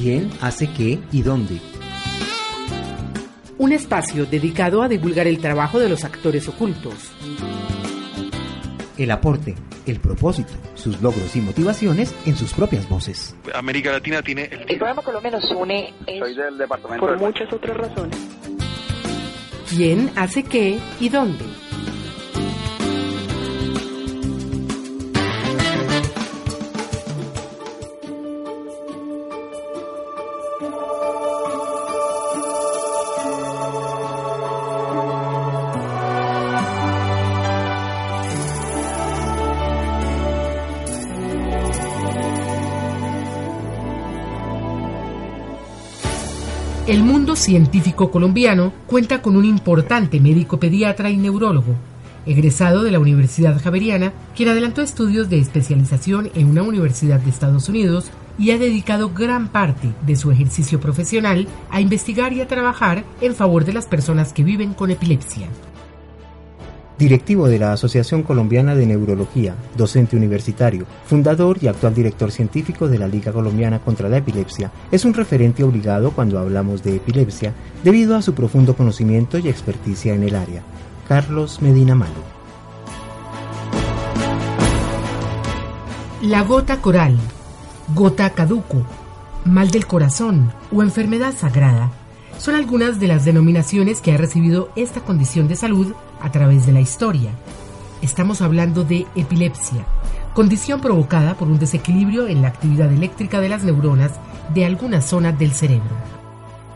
¿Quién hace qué y dónde? Un espacio dedicado a divulgar el trabajo de los actores ocultos. El aporte, el propósito, sus logros y motivaciones en sus propias voces. América Latina tiene el... El programa Colombia nos une Soy del departamento por de- muchas otras razones. ¿Quién hace qué y dónde? El mundo científico colombiano cuenta con un importante médico pediatra y neurólogo, egresado de la Universidad Javeriana, quien adelantó estudios de especialización en una universidad de Estados Unidos y ha dedicado gran parte de su ejercicio profesional a investigar y a trabajar en favor de las personas que viven con epilepsia. Directivo de la Asociación Colombiana de Neurología, docente universitario, fundador y actual director científico de la Liga Colombiana contra la Epilepsia, es un referente obligado cuando hablamos de epilepsia debido a su profundo conocimiento y experticia en el área. Carlos Medina Malo. La gota coral, gota caduco, mal del corazón o enfermedad sagrada son algunas de las denominaciones que ha recibido esta condición de salud a través de la historia. Estamos hablando de epilepsia, condición provocada por un desequilibrio en la actividad eléctrica de las neuronas de alguna zona del cerebro.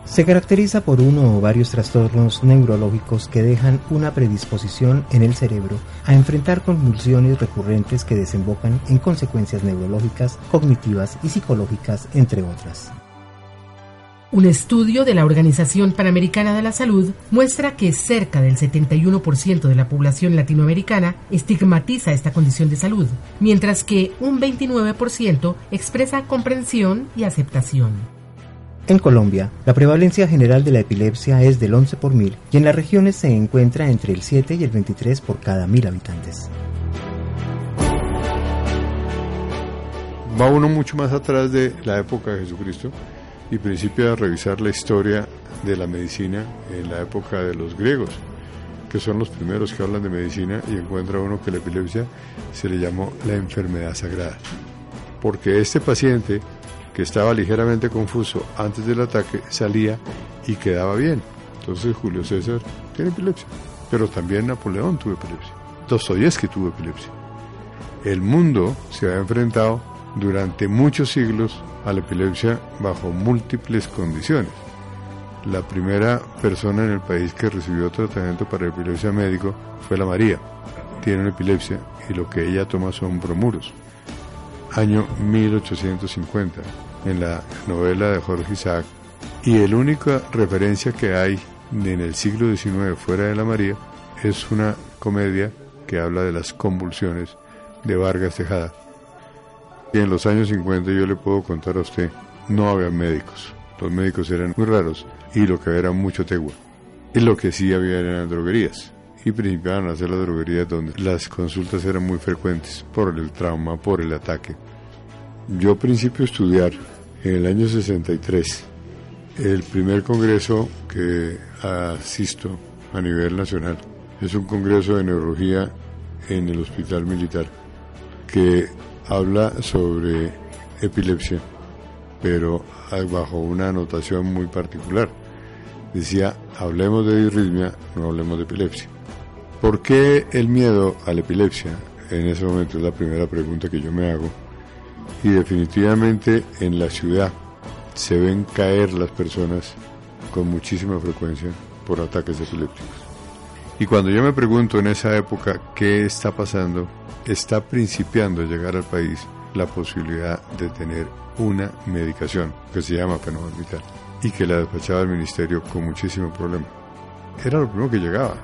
Se caracteriza por uno o varios trastornos neurológicos que dejan una predisposición en el cerebro a enfrentar convulsiones recurrentes que desembocan en consecuencias neurológicas, cognitivas y psicológicas, entre otras. Un estudio de la Organización Panamericana de la Salud muestra que cerca del 71% de la población latinoamericana estigmatiza esta condición de salud, mientras que un 29% expresa comprensión y aceptación. En Colombia, la prevalencia general de la epilepsia es del 11 por mil y en las regiones se encuentra entre el 7 y el 23 por cada mil habitantes. Va uno mucho más atrás de la época de Jesucristo y principia a revisar la historia de la medicina en la época de los griegos, que son los primeros que hablan de medicina y encuentra uno que la epilepsia se le llamó la enfermedad sagrada. Porque este paciente que estaba ligeramente confuso antes del ataque salía y quedaba bien. Entonces Julio César tiene epilepsia, pero también Napoleón tuvo epilepsia. Dostoyevsky tuvo epilepsia. El mundo se ha enfrentado durante muchos siglos a la epilepsia bajo múltiples condiciones. La primera persona en el país que recibió tratamiento para epilepsia médico fue la María. Tiene una epilepsia y lo que ella toma son bromuros. Año 1850, en la novela de Jorge Isaac. Y la única referencia que hay en el siglo XIX fuera de la María es una comedia que habla de las convulsiones de Vargas Tejada. Y en los años 50 yo le puedo contar a usted, no había médicos. Los médicos eran muy raros y lo que había era mucho tegua. Y lo que sí había eran droguerías. Y principiaban a hacer las droguerías donde las consultas eran muy frecuentes por el trauma, por el ataque. Yo principio a estudiar en el año 63 el primer congreso que asisto a nivel nacional. Es un congreso de neurología en el Hospital Militar que habla sobre epilepsia, pero bajo una anotación muy particular. Decía, hablemos de disritmia, no hablemos de epilepsia. ¿Por qué el miedo a la epilepsia? En ese momento es la primera pregunta que yo me hago. Y definitivamente en la ciudad se ven caer las personas con muchísima frecuencia por ataques epilépticos. Y cuando yo me pregunto en esa época qué está pasando, está principiando a llegar al país la posibilidad de tener una medicación que se llama fenobarbital y que la despachaba el ministerio con muchísimo problema. Era lo primero que llegaba.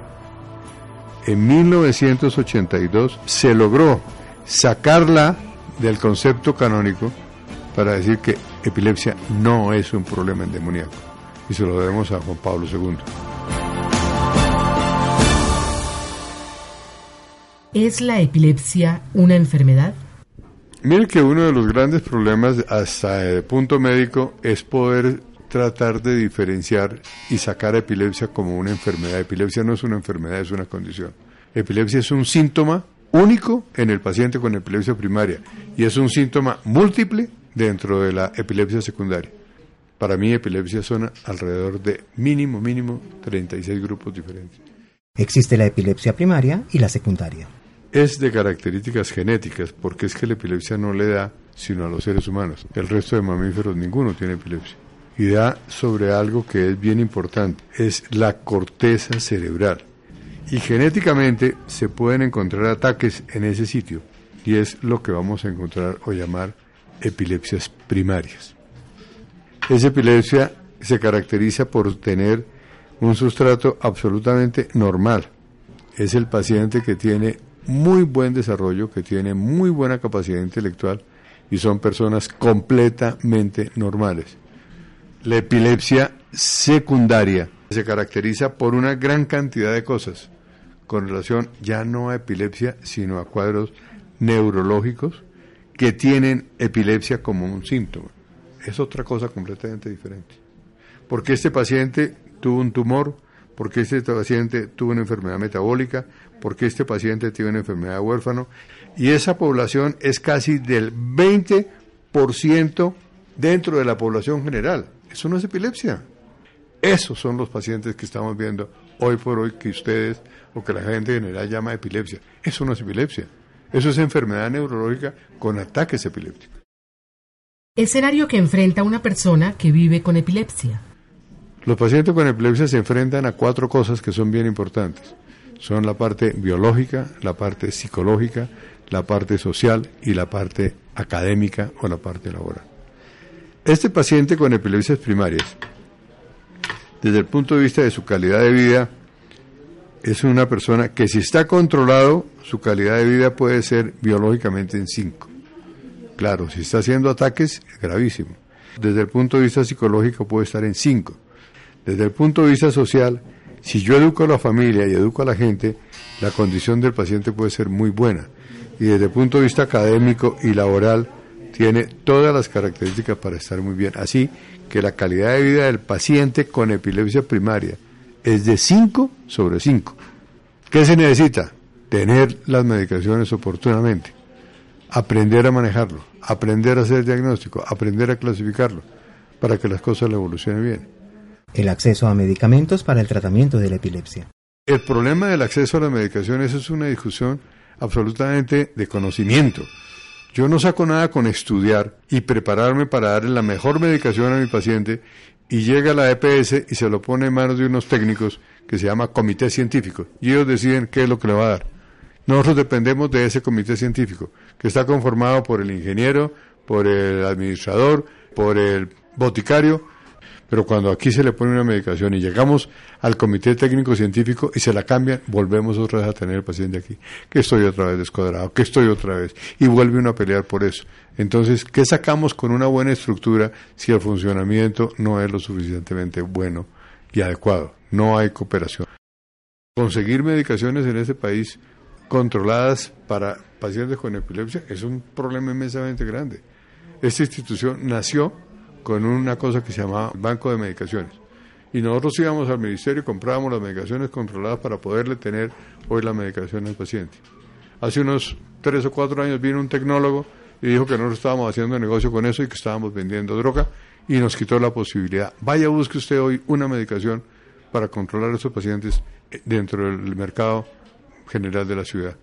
En 1982 se logró sacarla del concepto canónico para decir que epilepsia no es un problema endemoniaco. Y se lo debemos a Juan Pablo II. ¿Es la epilepsia una enfermedad? Mire que uno de los grandes problemas hasta el punto médico es poder tratar de diferenciar y sacar epilepsia como una enfermedad. Epilepsia no es una enfermedad, es una condición. Epilepsia es un síntoma único en el paciente con epilepsia primaria y es un síntoma múltiple dentro de la epilepsia secundaria. Para mí epilepsia son alrededor de mínimo, mínimo 36 grupos diferentes. Existe la epilepsia primaria y la secundaria es de características genéticas, porque es que la epilepsia no le da sino a los seres humanos. El resto de mamíferos ninguno tiene epilepsia. Y da sobre algo que es bien importante, es la corteza cerebral. Y genéticamente se pueden encontrar ataques en ese sitio, y es lo que vamos a encontrar o llamar epilepsias primarias. Esa epilepsia se caracteriza por tener un sustrato absolutamente normal. Es el paciente que tiene muy buen desarrollo, que tiene muy buena capacidad intelectual y son personas completamente normales. La epilepsia secundaria se caracteriza por una gran cantidad de cosas con relación ya no a epilepsia, sino a cuadros neurológicos que tienen epilepsia como un síntoma. Es otra cosa completamente diferente. Porque este paciente tuvo un tumor, porque este paciente tuvo una enfermedad metabólica, porque este paciente tiene una enfermedad de huérfano, y esa población es casi del 20% dentro de la población general. Eso no es epilepsia. Esos son los pacientes que estamos viendo hoy por hoy que ustedes o que la gente general llama epilepsia. Eso no es epilepsia. Eso es enfermedad neurológica con ataques epilépticos. Escenario que enfrenta una persona que vive con epilepsia. Los pacientes con epilepsia se enfrentan a cuatro cosas que son bien importantes. Son la parte biológica, la parte psicológica, la parte social y la parte académica o la parte laboral. Este paciente con epilepsias primarias, desde el punto de vista de su calidad de vida, es una persona que si está controlado, su calidad de vida puede ser biológicamente en 5. Claro, si está haciendo ataques, es gravísimo. Desde el punto de vista psicológico puede estar en 5 desde el punto de vista social, si yo educo a la familia y educo a la gente, la condición del paciente puede ser muy buena. Y desde el punto de vista académico y laboral, tiene todas las características para estar muy bien. Así que la calidad de vida del paciente con epilepsia primaria es de 5 sobre 5. ¿Qué se necesita? Tener las medicaciones oportunamente, aprender a manejarlo, aprender a hacer diagnóstico, aprender a clasificarlo, para que las cosas le evolucionen bien el acceso a medicamentos para el tratamiento de la epilepsia. El problema del acceso a las medicaciones es una discusión absolutamente de conocimiento. Yo no saco nada con estudiar y prepararme para darle la mejor medicación a mi paciente y llega la EPS y se lo pone en manos de unos técnicos que se llama comité científico y ellos deciden qué es lo que le va a dar. Nosotros dependemos de ese comité científico que está conformado por el ingeniero, por el administrador, por el boticario pero cuando aquí se le pone una medicación y llegamos al comité técnico científico y se la cambian, volvemos otra vez a tener el paciente aquí, que estoy otra vez descuadrado, que estoy otra vez, y vuelve uno a pelear por eso. Entonces, ¿qué sacamos con una buena estructura si el funcionamiento no es lo suficientemente bueno y adecuado? No hay cooperación. Conseguir medicaciones en este país controladas para pacientes con epilepsia es un problema inmensamente grande. Esta institución nació con una cosa que se llamaba Banco de Medicaciones. Y nosotros íbamos al ministerio y comprábamos las medicaciones controladas para poderle tener hoy la medicación al paciente. Hace unos tres o cuatro años vino un tecnólogo y dijo que nosotros estábamos haciendo negocio con eso y que estábamos vendiendo droga y nos quitó la posibilidad. Vaya, busque usted hoy una medicación para controlar a esos pacientes eh, dentro del mercado general de la ciudad.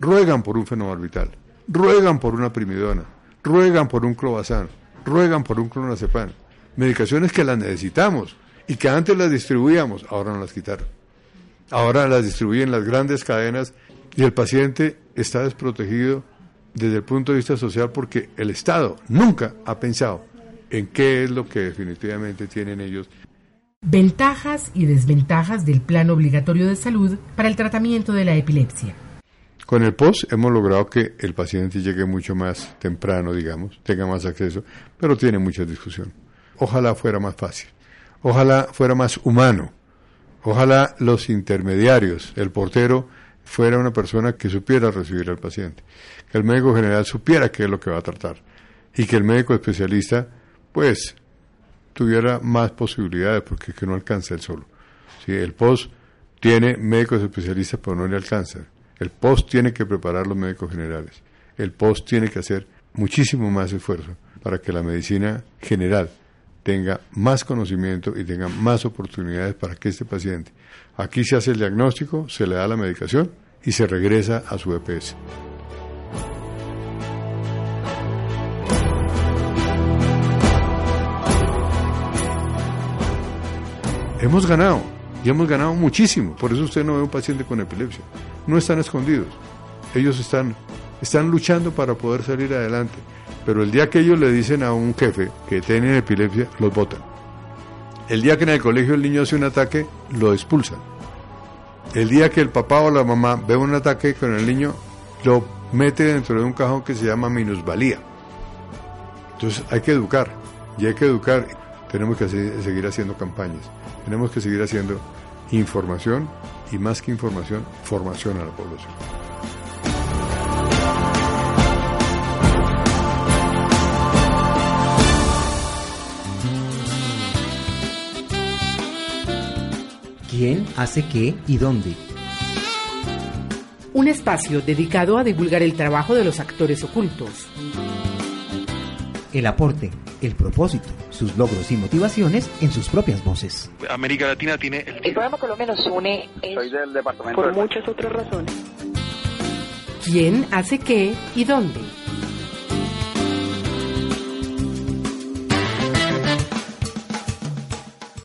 Ruegan por un fenobarbital, ruegan por una primidona, ruegan por un clobazán, ruegan por un clonazepam. Medicaciones que las necesitamos y que antes las distribuíamos, ahora no las quitaron. Ahora las distribuyen las grandes cadenas y el paciente está desprotegido desde el punto de vista social porque el Estado nunca ha pensado en qué es lo que definitivamente tienen ellos. Ventajas y desventajas del plan obligatorio de salud para el tratamiento de la epilepsia. Con el POS hemos logrado que el paciente llegue mucho más temprano, digamos, tenga más acceso, pero tiene mucha discusión. Ojalá fuera más fácil, ojalá fuera más humano, ojalá los intermediarios, el portero, fuera una persona que supiera recibir al paciente, que el médico general supiera qué es lo que va a tratar y que el médico especialista, pues, tuviera más posibilidades porque que no alcanza el solo. ¿Sí? El POS tiene médicos especialistas, pero no le alcanza. El POS tiene que preparar los médicos generales. El POS tiene que hacer muchísimo más esfuerzo para que la medicina general tenga más conocimiento y tenga más oportunidades para que este paciente, aquí se hace el diagnóstico, se le da la medicación y se regresa a su EPS. Hemos ganado, y hemos ganado muchísimo. Por eso usted no ve un paciente con epilepsia. No están escondidos. Ellos están, están luchando para poder salir adelante. Pero el día que ellos le dicen a un jefe que tiene epilepsia, los votan. El día que en el colegio el niño hace un ataque, lo expulsan. El día que el papá o la mamá ve un ataque con el niño, lo mete dentro de un cajón que se llama minusvalía. Entonces hay que educar. Y hay que educar. Tenemos que seguir haciendo campañas. Tenemos que seguir haciendo información y más que información, formación a la población. ¿Quién hace qué y dónde? Un espacio dedicado a divulgar el trabajo de los actores ocultos. El aporte, el propósito, sus logros y motivaciones en sus propias voces. América Latina tiene... El programa Colombia nos une Soy del departamento por muchas otras razones. ¿Quién hace qué y dónde?